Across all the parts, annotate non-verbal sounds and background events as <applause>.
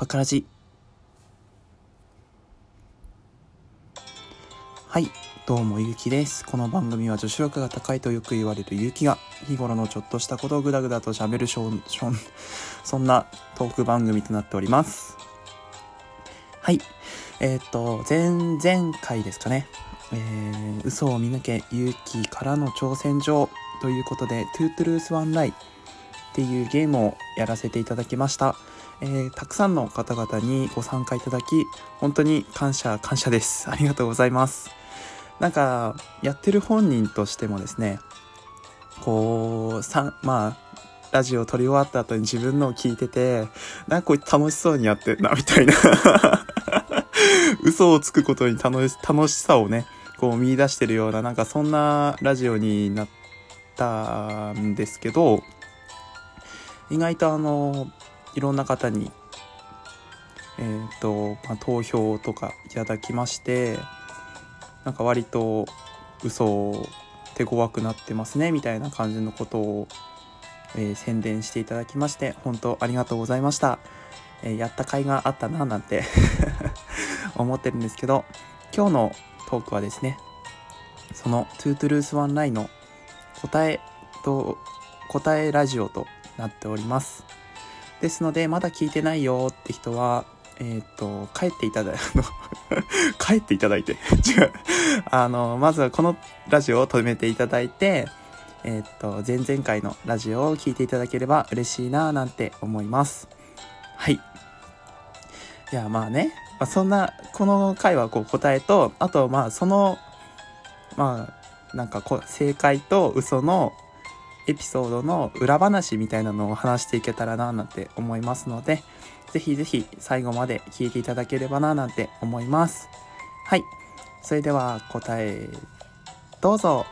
バカラジ。はい、どうもゆうきです。この番組は女子力が高いとよく言われるゆうきが日頃のちょっとしたことをぐだぐだと喋るしょん、しょん、そんなトーク番組となっております。はい、えーと、前々回ですかね。えー、嘘を見抜けゆうきからの挑戦状ということで、 Two Truths One Lieっていうゲームをやらせていただきました。えーたくさんの方々にご参加いただき、本当に感謝、感謝です。<laughs> ありがとうございます。なんか、やってる本人としてもですね、こう、さまあ、ラジオ撮り終わった後に自分のを聞いてて、なんかこいつ楽しそうにやってんな、みたいな。<laughs> 嘘をつくことに楽し楽しさをね、こう見出してるような、なんかそんなラジオになったんですけど、意外とあの、いろんな方に、えっ、と、まあ、投票とかいただきまして、なんか割と嘘を手強くなってますね、みたいな感じのことを、えー宣伝していただきまして、本当ありがとうございました。えーやった甲斐があったな、なんて <laughs> 思ってるんですけど、今日のトークはですね、その Two Truths One Lie の答えと、答えラジオとなっております。ですので、まだ聞いてないよって人は、えっ、と、帰っていただい、あ <laughs> の帰っていただいて、違う。あの、まずはこのラジオを止めていただいて、えっ、と、前々回のラジオを聞いていただければ嬉しいなぁなんて思います。はい。いや、まあね、まあ、そんな、この回はこう答えと、あとまあその、まあ、なんかこう、正解と嘘のエピソードの裏話みたいなのを話していけたらななんて思いますので、ぜひぜひ最後まで聞いていただければななんて思います。はい。それでは答え、どうぞ。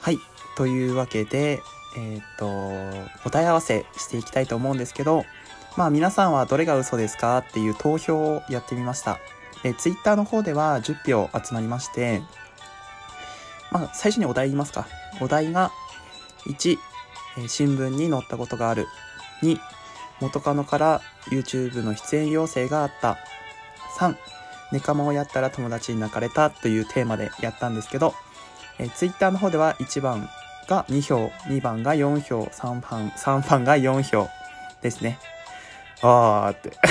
はい。というわけで、えっ、と、答え合わせしていきたいと思うんですけど、まあ皆さんはどれが嘘ですかっていう投票をやってみました。え、ツイッターの方では10票集まりまして、まあ最初にお題言いますか。お題が、1、え新聞に載ったことがある。2、元カノから YouTube の出演要請があった。3、ネカマをやったら友達に泣かれたというテーマでやったんですけど、え、ツイッターの方では1番が2票、2番が4票、3番、3番が4票ですね。あーって。<laughs>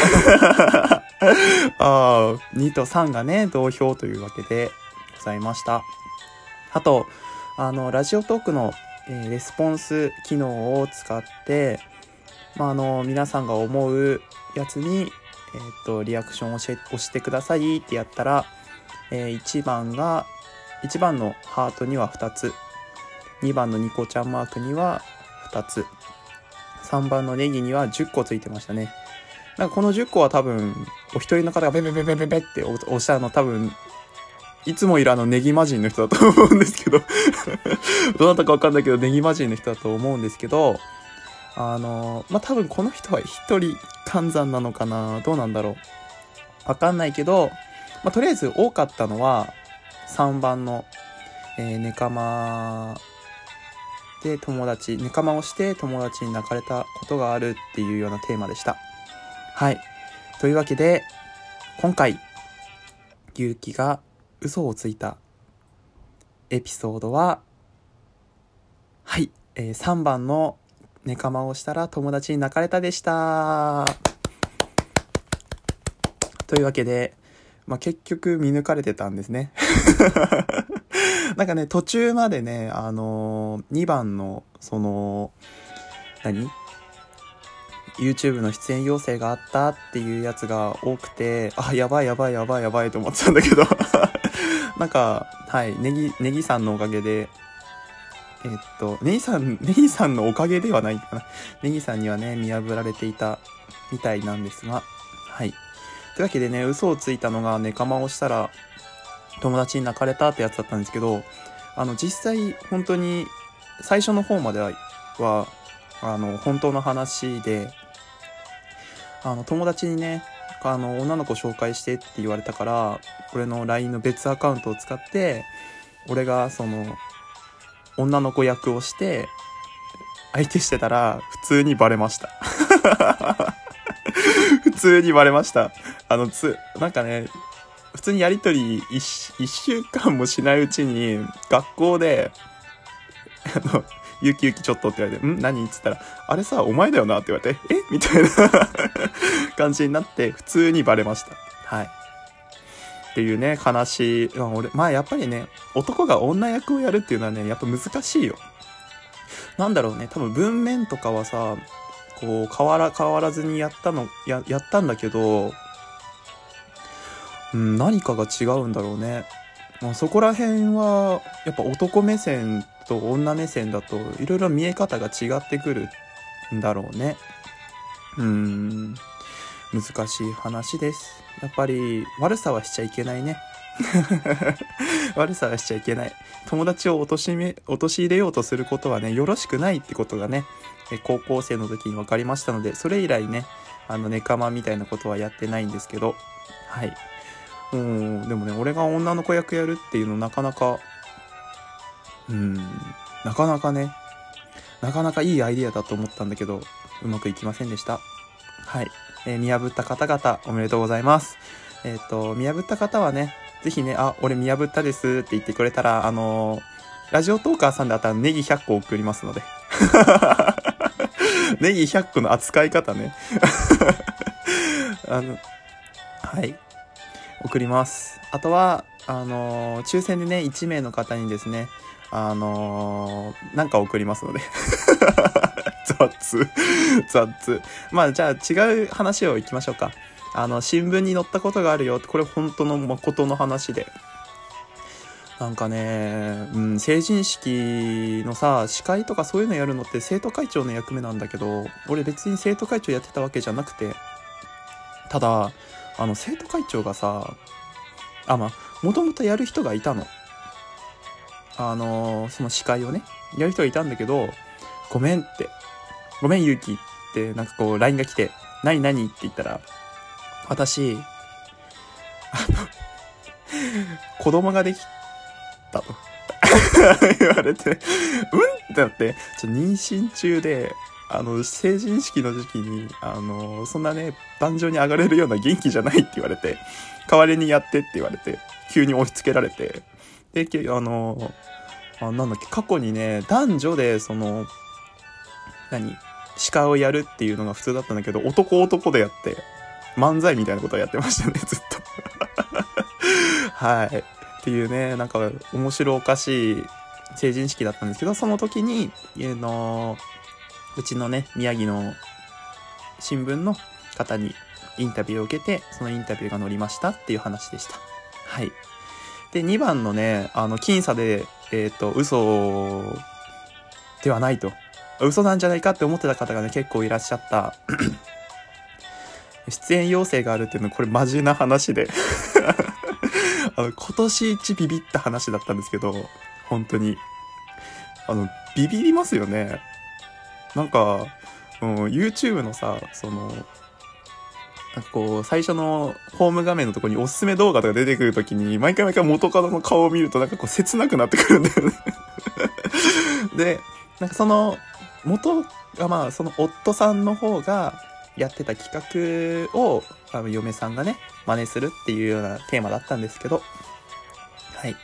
あー、2と3がね、同票というわけでございました。あと、あの、ラジオトークの、えーレスポンス機能を使って、まあ、あの、皆さんが思うやつに、えっ、と、リアクションを押してくださいってやったら、え1番が、1番のハートには2つ、2番のニコちゃんマークには2つ、3番のネギには10個ついてましたね。なんかこの10個は多分、お一人の方がベベベベベベって押押したの多分、いつもいるあのネギ魔人の人だと思うんですけど、<laughs> どなたかわかんないけど、ネギ魔人の人だと思うんですけど、あの、まあ、多分この人は一人換算なのかな？どうなんだろう？わかんないけど、まあ、とりあえず多かったのは、3番の、えー、ネカマで友達、ネカマをして友達に泣かれたことがあるっていうようなテーマでした。はい。というわけで、今回、勇気が嘘をついたエピソードは、はい、えー3番のネカマをしたら友達に泣かれたでした。というわけで、まあ、結局見抜かれてたんですね。<laughs> <laughs> なんかね、途中までね、あのー、2番の、その、何 ?YouTube の出演要請があったっていうやつが多くて、あ、やばいやばいやばいやばいと思ってたんだけど、<laughs> なんか、はい、ネギ、ネギさんのおかげで、えっと、ネギさん、ネギさんのおかげではないかな。ネギさんにはね、見破られていたみたいなんですが、はい。というわけでね、嘘をついたのがネカマをしたら、友達に泣かれたってやつだったんですけど、あの、実際、本当に、最初の方までは、あの、本当の話で、あの、友達にね、あの、女の子紹介してって言われたから、俺の LINE の別アカウントを使って、俺がその、女の子役をして、相手してたら、普通にバレました。<laughs> 普通にバレました。あの、つ、なんかね、普通にやりとり一一週間もしないうちに、学校で、あの、ゆきゆきちょっとって言われて、ん？何？って言ったら、あれさ、お前だよなって言われて、え？みたいな <laughs> 感じになって、普通にバレました。はい。っていうね、悲しい。俺、まあやっぱりね、男が女役をやるっていうのはね、やっぱ難しいよ。なんだろうね、多分文面とかはさ、こう、変わら、変わらずにやったの、や、やったんだけど、うん、何かが違うんだろうね。まあ、そこら辺は、やっぱ男目線と女目線だと、いろいろ見え方が違ってくるんだろうね。うん、難しい話です。やっぱり、悪さはしちゃいけないね。<laughs> 悪さはしちゃいけない。友達を陥め、陥れようとすることはね、よろしくないってことがね、高校生の時に分かりましたので、それ以来ね、あの、ネカマみたいなことはやってないんですけど、はい。うん、でもね、俺が女の子役やるっていうのなかなか、うん、なかなかね、なかなかいいアイディアだと思ったんだけど、うまくいきませんでした。はい。えー見破った方々、おめでとうございます。えっ、と、見破った方はね、ぜひね、あ、俺見破ったですって言ってくれたら、あのーラジオトーカーさんであったらネギ100個送りますので。<laughs> ネギ100個の扱い方ね。<laughs> あの、はい。送ります。あとは、あのー抽選でね、1名の方にですね、あのーなんか送りますので。<laughs> 雑。雑。まあ、じゃあ違う話をいきましょうか。あの、新聞に載ったことがあるよって、これ本当の誠の話で。なんかね、うん、成人式のさ、司会とかそういうのやるのって生徒会長の役目なんだけど、俺別に生徒会長やってたわけじゃなくて、ただ、あの、生徒会長がさ、あ、まあ、もともとやる人がいたの。あのその司会をね、やる人がいたんだけど、ごめんって、ごめん、ゆうきって、なんかこう、LINE が来て、何何って言ったら、私、あの、子供ができたと。<laughs> 言われて、うんってなって、ちょ妊娠中で、あの、成人式の時期に、あの、そんなね、壇上に上がれるような元気じゃないって言われて、代わりにやってって言われて、急に押し付けられて、で、あの、あなんだっけ、過去にね、男女で、その、何司会をやるっていうのが普通だったんだけど、男男でやって、漫才みたいなことをやってましたね、<laughs> ずっと。<laughs> はい。っていうね、なんか面白おかしい成人式だったんですけど、その時に、あの、うちのね、宮城の新聞の方にインタビューを受けて、そのインタビューが載りましたっていう話でした。はい。で、2番のね、あの、僅差で、えっ、と、嘘ではないと。嘘なんじゃないかって思ってた方がね、結構いらっしゃった。<clears throat> 出演要請があるっていうのは、これマジな話で。<laughs> あの、今年一ビビった話だったんですけど、本当に。あの、ビビりますよね。なんか、うん、YouTube のさ、その、なんかこう、最初のホーム画面のところにおすすめ動画とか出てくるときに、毎回毎回元カノの顔を見るとなんかこう切なくなってくるんだよね。<laughs> で、なんかその、元がまあ、その夫さんの方がやってた企画を、あの、嫁さんがね、真似するっていうようなテーマだったんですけど、はい。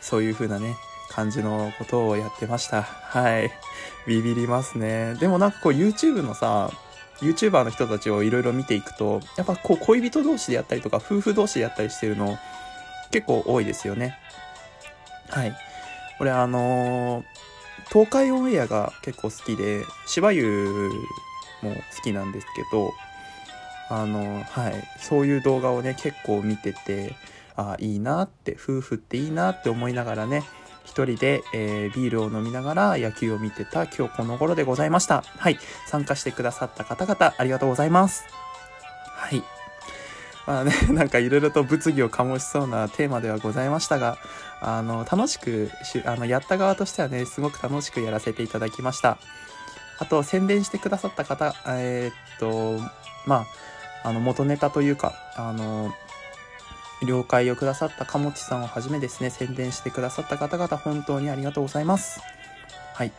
そういう風なね、感じのことをやってました。はい。ビビりますね。でもなんかこう YouTube のさ、YouTuber の人たちをいろいろ見ていくと、やっぱこう恋人同士でやったりとか、夫婦同士でやったりしてるの結構多いですよね。はい。俺あのー東海オンエアが結構好きで、芝優も好きなんですけど、あの、はい、そういう動画をね、結構見てて、ああ、いいなって、夫婦っていいなって思いながらね、一人で、えービールを飲みながら野球を見てた今日この頃でございました。はい。参加してくださった方々、ありがとうございます。はい。まあね、<laughs> なんかいろいろと物議を醸しそうなテーマではございましたが、あの、楽しくし、あの、やった側としてはね、すごく楽しくやらせていただきました。あと、宣伝してくださった方、えーっと、まあ、あの、元ネタというか、あの、了解をくださったかもちさんをはじめですね、宣伝してくださった方々、本当にありがとうございます。はい。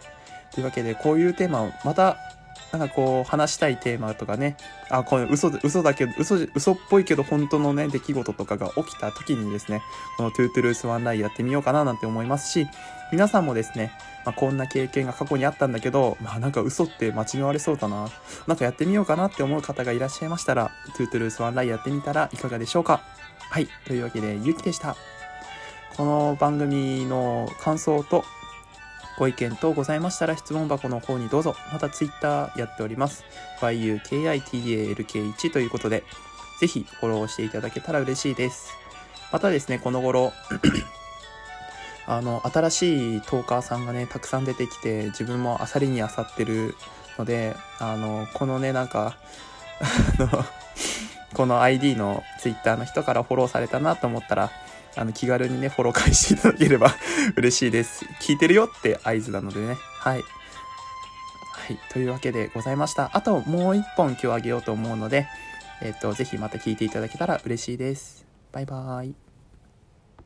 というわけで、こういうテーマをまたなんかこう、話したいテーマとかね、あ、これ嘘、嘘だけど、嘘、嘘っぽいけど本当のね、出来事とかが起きた時にですね、この Two Truths One Lie やってみようかななんて思いますし、皆さんもですね、まあ、こんな経験が過去にあったんだけど、まあなんか嘘って間違われそうだな、なんかやってみようかなって思う方がいらっしゃいましたら、 two truths one lie やってみたらいかがでしょうかはい。というわけで、ゆきでした。この番組の感想とご意見等ございましたら質問箱の方にどうぞ。また Twitter やっております。yukitalk1 ということで、ぜひフォローしていただけたら嬉しいです。またですね、この頃 <coughs> あの、新しいトーカーさんがね、たくさん出てきて、自分もあさりにあさってるので、あの、このね、なんか <laughs> あのこの ID の Twitter の人からフォローされたなと思ったら、あの、気軽にね、フォロー返していただければ <laughs> 嬉しいです。聞いてるよって合図なのでね。はい。はい。というわけでございました。あともう一本今日あげようと思うので、えっ、と、ぜひまた聞いていただけたら嬉しいです。バイバーイ。